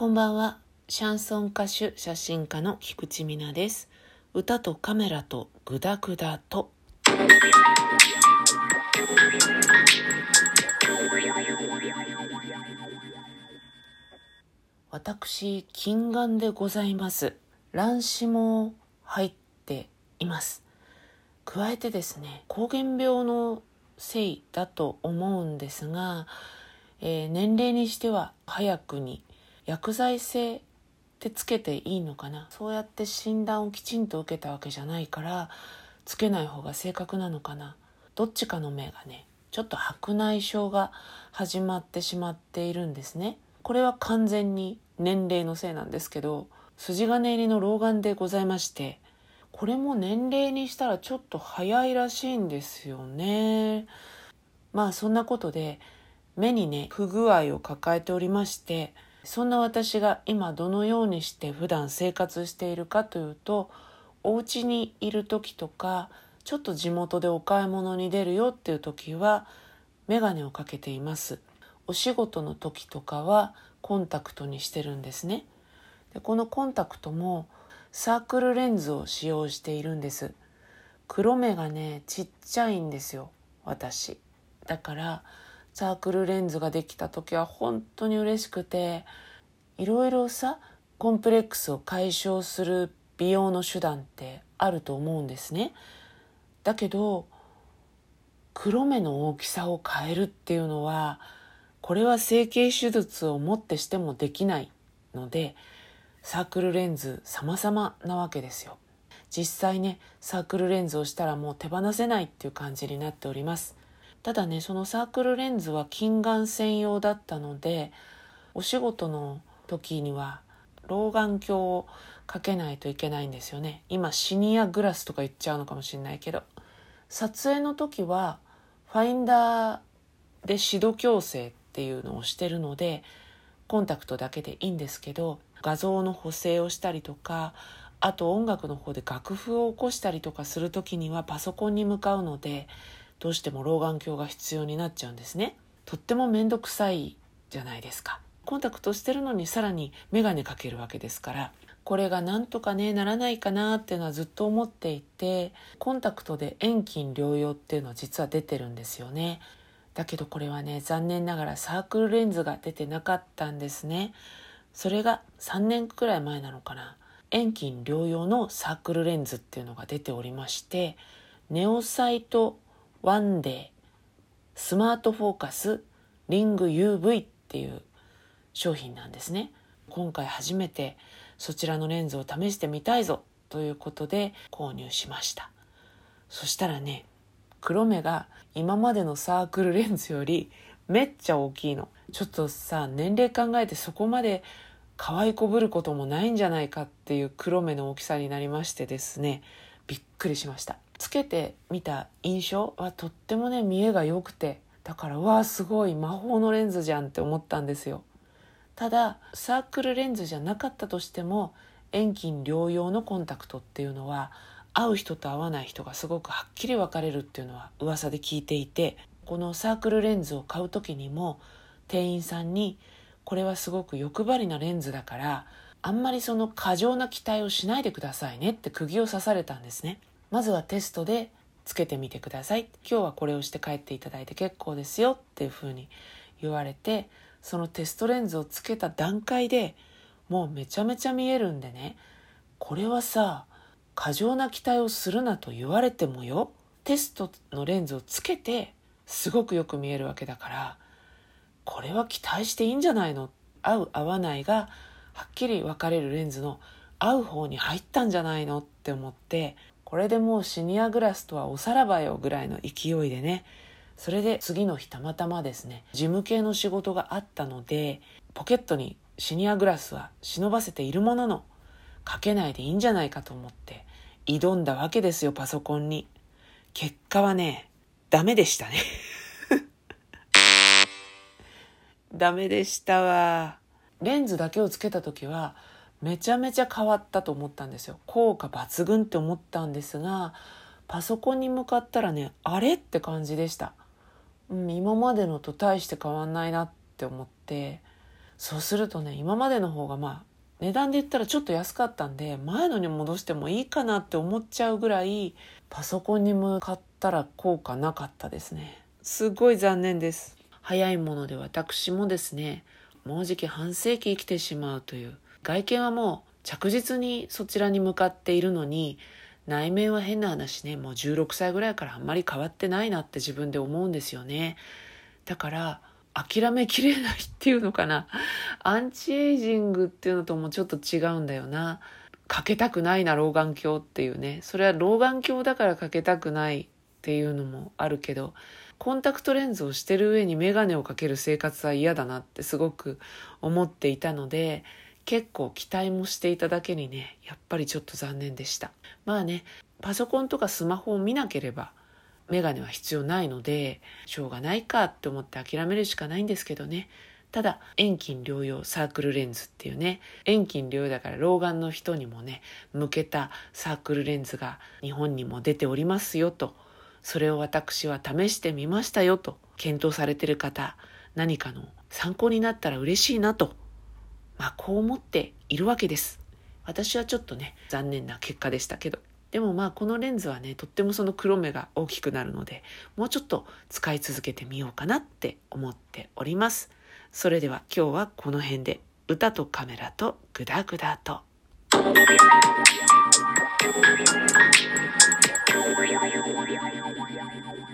こんばんは。シャンソン歌手、写真家の菊池美奈です。歌とカメラとグダグダと。私、近眼でございます。乱視も入っています。加えてですね、膠原病のせいだと思うんですが、えー年齢にしては早くに薬剤性ってつけていいのかな？そうやって診断をきちんと受けたわけじゃないからつけない方が正確なのかな？どっちかの目がねちょっと白内障が始まってしまっているんですね。これは完全に年齢のせいなんですけど筋金入りの老眼でございましてこれも年齢にしたらちょっと早いらしいんですよね。まあそんなことで目にね不具合を抱えておりましてそんな私が今どのようにして普段生活しているかというとお家にいる時とかちょっと地元でお買い物に出るよっていう時は眼鏡をかけています。お仕事の時とかはコンタクトにしてるんですね。でこのコンタクトもサークルレンズを使用しているんです。黒目がねちっちゃいんですよ私。だからサークルレンズができた時は本当に嬉しくていろいろさコンプレックスを解消する美容の手段ってあると思うんですね。だけど黒目の大きさを変えるっていうのはこれは整形手術をもってしてもできないのでサークルレンズ様々なわけですよ。実際ねサークルレンズをしたらもう手放せないっていう感じになっております。ただねそのサークルレンズは近眼専用だったのでお仕事の時には老眼鏡をかけないといけないんですよね。今シニアグラスとか言っちゃうのかもしれないけど。撮影の時はファインダーで指導矯正っていうのをしてるのでコンタクトだけでいいんですけど画像の補正をしたりとかあと音楽の方で楽譜を起こしたりとかする時にはパソコンに向かうのでどうしても老眼鏡が必要になっちゃうんですね。とっても面倒くさいじゃないですか。コンタクトしてるのにさらに眼鏡かけるわけですからこれがなんとかねならないかなっていうのはずっと思っていてコンタクトで遠近療養っていうのは実は出てるんですよね。だけどこれはね残念ながらサークルレンズが出てなかったんですね。それが3年くらい前なのかな。遠近療養のサークルレンズっていうのが出ておりましてネオサイトワンデースマートフォーカスリング UV っていう商品なんですね。今回初めてそちらのレンズを試してみたいぞということで購入しました。そしたらね黒目が今までのサークルレンズよりめっちゃ大きいの。ちょっとさ年齢考えてそこまで可愛いこぶることもないんじゃないかっていう黒目の大きさになりましてですね。びっくりしました。つけてみた印象はとってもね見えが良くてだからわーすごい魔法のレンズじゃんって思ったんですよ。ただサークルレンズじゃなかったとしても遠近療養のコンタクトっていうのは合う人と合わない人がすごくはっきり分かれるっていうのは噂で聞いていてこのサークルレンズを買う時にも店員さんにこれはすごく欲張りなレンズだからあんまりその過剰な期待をしないでくださいねって釘を刺されたんですね。まずはテストでつけてみてください。今日はこれをして帰っていただいて結構ですよっていうふうに言われてそのテストレンズをつけた段階でもうめちゃめちゃ見えるんでね。これはさ過剰な期待をするなと言われてもよ。テストのレンズをつけてすごくよく見えるわけだからこれは期待していいんじゃないの？合う合わないがはっきり分かれるレンズの合う方に入ったんじゃないのって思ってこれでもうシニアグラスとはおさらばよぐらいの勢いでねそれで次の日たまたまですね事務系の仕事があったのでポケットにシニアグラスは忍ばせているもののかけないでいいんじゃないかと思って挑んだわけですよパソコンに。結果はねダメでしたね。ダメでしたわ。レンズだけをつけた時はめちゃめちゃ変わったと思ったんですよ。効果抜群って思ったんですがパソコンに向かったらねあれって感じでした、うん、今までのと大して変わんないなって思って。そうするとね今までの方がまあ値段で言ったらちょっと安かったんで前のに戻してもいいかなって思っちゃうぐらいパソコンに向かったら効果なかったですね。すごい残念です。早いもので私もですねもうじき半世紀生きてしまうという外見はもう着実にそちらに向かっているのに内面は変な話ねもう16歳ぐらいからあんまり変わってないなって自分で思うんですよね。だから諦めきれないっていうのかな。アンチエイジングっていうのともちょっと違うんだよな。かけたくないな老眼鏡っていうね。それは老眼鏡だからかけたくない。っていうのもあるけどコンタクトレンズをしてる上に眼鏡をかける生活は嫌だなってすごく思っていたので結構期待もしていただけにねやっぱりちょっと残念でした。まあねパソコンとかスマホを見なければメガネは必要ないのでしょうがないかって思って諦めるしかないんですけどね。ただ遠近療養サークルレンズっていうね遠近療養だから老眼の人にもね向けたサークルレンズが日本にも出ておりますよとそれを私は試してみましたよと検討されてる方何かの参考になったら嬉しいなとまあこう思っているわけです。私はちょっとね残念な結果でしたけどでもまあこのレンズはねとってもその黒目が大きくなるのでもうちょっと使い続けてみようかなって思っております。それでは今日はこの辺で歌とカメラとグダグダと。Thank you.